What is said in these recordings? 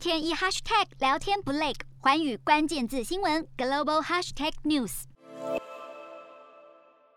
天一 hashtag 聊天不累，寰宇关键字新闻 global hashtag news。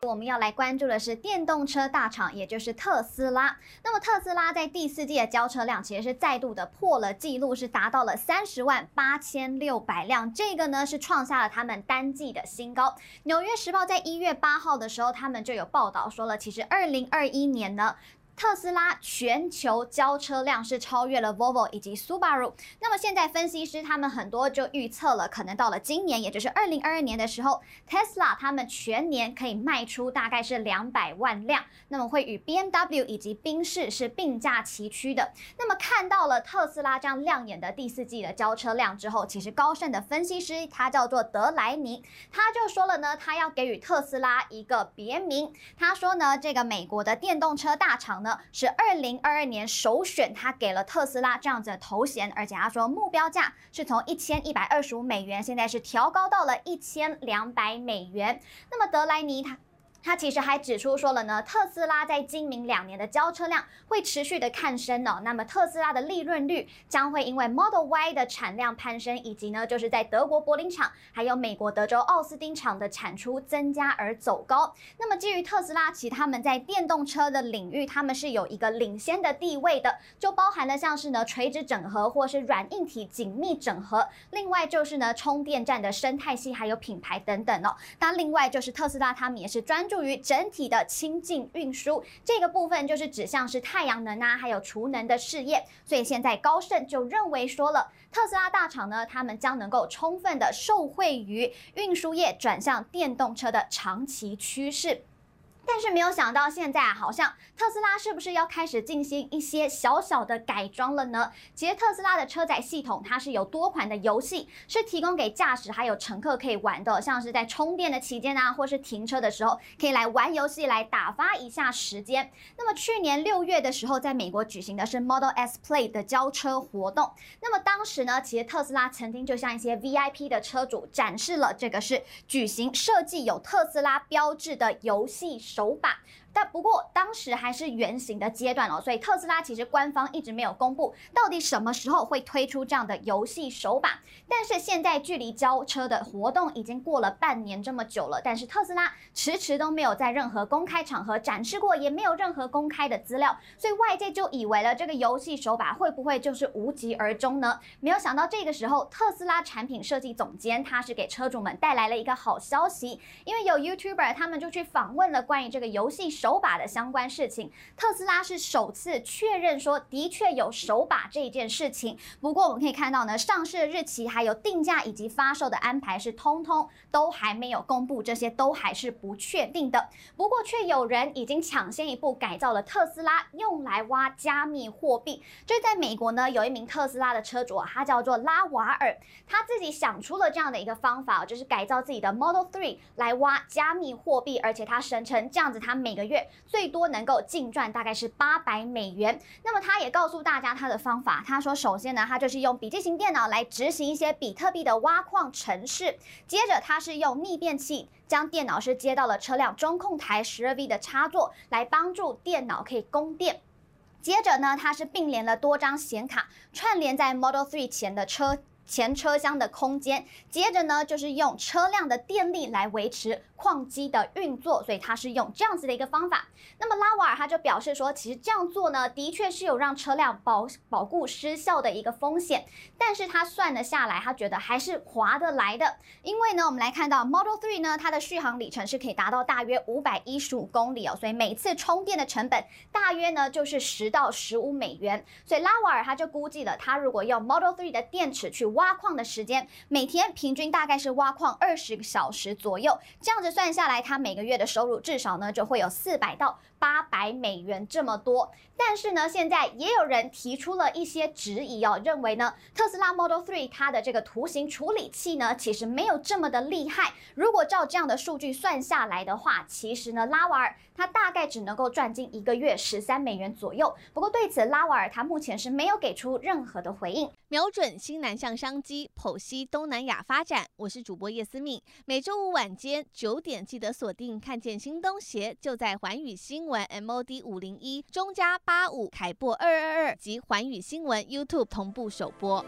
我们要来关注的是电动车大厂，也就是特斯拉。那么特斯拉在第四季的交车量其实是再度的破了纪录，是达到了三十万八千六百辆，这个呢是创下了他们单季的新高。纽约时报在一月八号的时候，他们就有报道说了，其实二零二一年呢。特斯拉全球交车量是超越了 Volvo 以及 Subaru。那么现在分析师他们很多就预测了，可能到了今年，也就是二零二二年的时候，Tesla 他们全年可以卖出大概是两百万辆，那么会与 BMW 以及宾士是并驾齐驱的。那么看到了特斯拉这样亮眼的第四季的交车量之后，其实高盛的分析师他叫做德莱尼，他就说了呢，他要给予特斯拉一个别名。他说呢，这个美国的电动车大厂。呢是二零二二年首选，他给了特斯拉这样子的头衔，而且他说目标价是从一千一百二十五美元，现在是调高到了一千两百美元。那么德莱尼他。他其实还指出说了呢，特斯拉在今明两年的交车量会持续的看升哦。那么特斯拉的利润率将会因为 Model Y 的产量攀升，以及呢就是在德国柏林厂还有美国德州奥斯汀厂的产出增加而走高。那么基于特斯拉，其他们在电动车的领域，他们是有一个领先的地位的，就包含了像是呢垂直整合或是软硬体紧密整合，另外就是呢充电站的生态系还有品牌等等哦。那另外就是特斯拉他们也是专。注助于整体的清净运输这个部分，就是指向是太阳能啊，还有储能的事业。所以现在高盛就认为说了，特斯拉大厂呢，他们将能够充分的受惠于运输业转向电动车的长期趋势。但是没有想到，现在，好像特斯拉是不是要开始进行一些小小的改装了呢？其实特斯拉的车载系统它是有多款的游戏，是提供给驾驶还有乘客可以玩的，像是在充电的期间啊，或是停车的时候，可以来玩游戏来打发一下时间。那么去年六月的时候，在美国举行的是 Model S Play 的交车活动。那么当时呢，其实特斯拉曾经就向一些 VIP 的车主展示了这个是举行设计有特斯拉标志的游戏手把。但不过当时还是原型的阶段哦，所以特斯拉其实官方一直没有公布到底什么时候会推出这样的游戏手把。但是现在距离交车的活动已经过了半年这么久了，但是特斯拉迟迟都没有在任何公开场合展示过，也没有任何公开的资料，所以外界就以为了这个游戏手把会不会就是无疾而终呢？没有想到这个时候，特斯拉产品设计总监他是给车主们带来了一个好消息，因为有 YouTuber 他们就去访问了关于这个游戏。手把的相关事情，特斯拉是首次确认说的确有手把这件事情。不过我们可以看到呢，上市的日期还有定价以及发售的安排是通通都还没有公布，这些都还是不确定的。不过却有人已经抢先一步改造了特斯拉，用来挖加密货币。这在美国呢，有一名特斯拉的车主，他叫做拉瓦尔，他自己想出了这样的一个方法，就是改造自己的 Model 3来挖加密货币，而且他声称这样子，他每个月。最多能够净赚大概是八百美元。那么他也告诉大家他的方法。他说，首先呢，他就是用笔记型电脑来执行一些比特币的挖矿程式。接着他是用逆变器将电脑是接到了车辆中控台十二 V 的插座，来帮助电脑可以供电。接着呢，他是并联了多张显卡串联在 Model 3前的车前车厢的空间。接着呢，就是用车辆的电力来维持。矿机的运作，所以他是用这样子的一个方法。那么拉瓦尔他就表示说，其实这样做呢，的确是有让车辆保保固失效的一个风险。但是他算了下来，他觉得还是划得来的。因为呢，我们来看到 Model 3呢，它的续航里程是可以达到大约五百一十五公里哦，所以每次充电的成本大约呢就是十到十五美元。所以拉瓦尔他就估计了，他如果用 Model 3的电池去挖矿的时间，每天平均大概是挖矿二十个小时左右，这样子。算下来，他每个月的收入至少呢就会有四百到八百美元这么多。但是呢，现在也有人提出了一些质疑哦，认为呢特斯拉 Model 3它的这个图形处理器呢其实没有这么的厉害。如果照这样的数据算下来的话，其实呢拉瓦尔他大概只能够赚进一个月十三美元左右。不过对此拉瓦尔他目前是没有给出任何的回应。瞄准新南向商机，剖析东南亚发展。我是主播叶思敏，每周五晚间九点记得锁定，看见新东协就在环宇新闻 MOD 五零一中加八五凯播二二二及环宇新闻 YouTube 同步首播。